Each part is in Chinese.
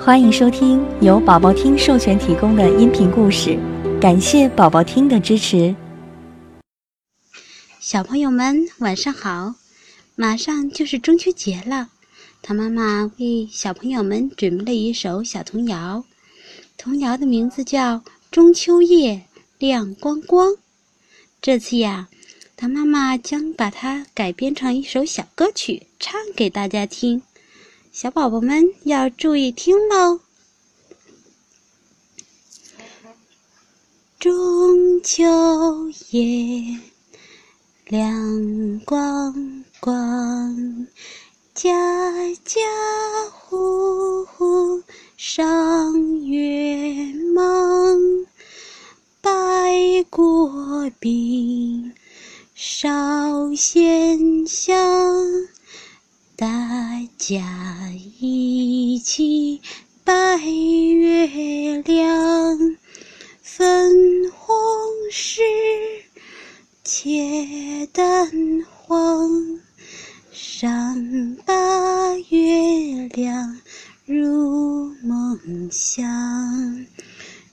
欢迎收听由宝宝听授权提供的音频故事，感谢宝宝听的支持。小朋友们晚上好，马上就是中秋节了，唐妈妈为小朋友们准备了一首小童谣，童谣的名字叫《中秋夜亮光光》。这次呀，唐妈妈将把它改编成一首小歌曲，唱给大家听。小宝宝们要注意听喽！中秋夜亮光光，家家户户赏月忙，拜过饼，烧鲜香。大家一起拜月亮，粉红时切蛋黄，赏把月亮入梦乡，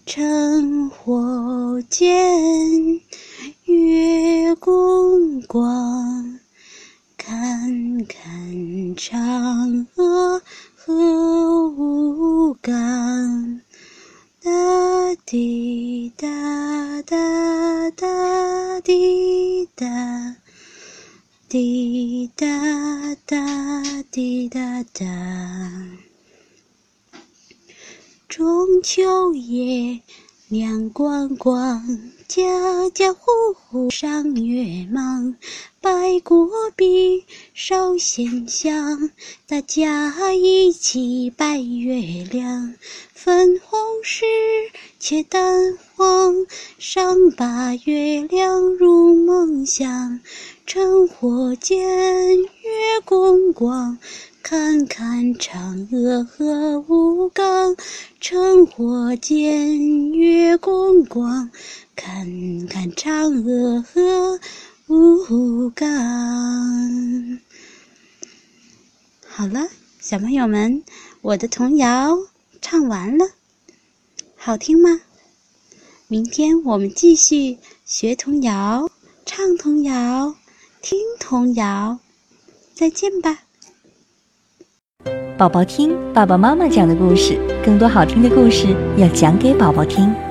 趁火见月光光。看看嫦娥和吴刚，哒滴哒哒哒滴哒，滴哒哒滴哒哒。中秋夜亮光光。家家户户赏月忙，拜过饼，烧鲜香，大家一起拜月亮。粉红时切蛋黄，赏把月亮入梦乡。趁火见月光光。看看嫦娥和吴刚，趁火箭月光光。看看嫦娥和吴刚。好了，小朋友们，我的童谣唱完了，好听吗？明天我们继续学童谣、唱童谣、听童谣，再见吧。宝宝听爸爸妈妈讲的故事，更多好听的故事要讲给宝宝听。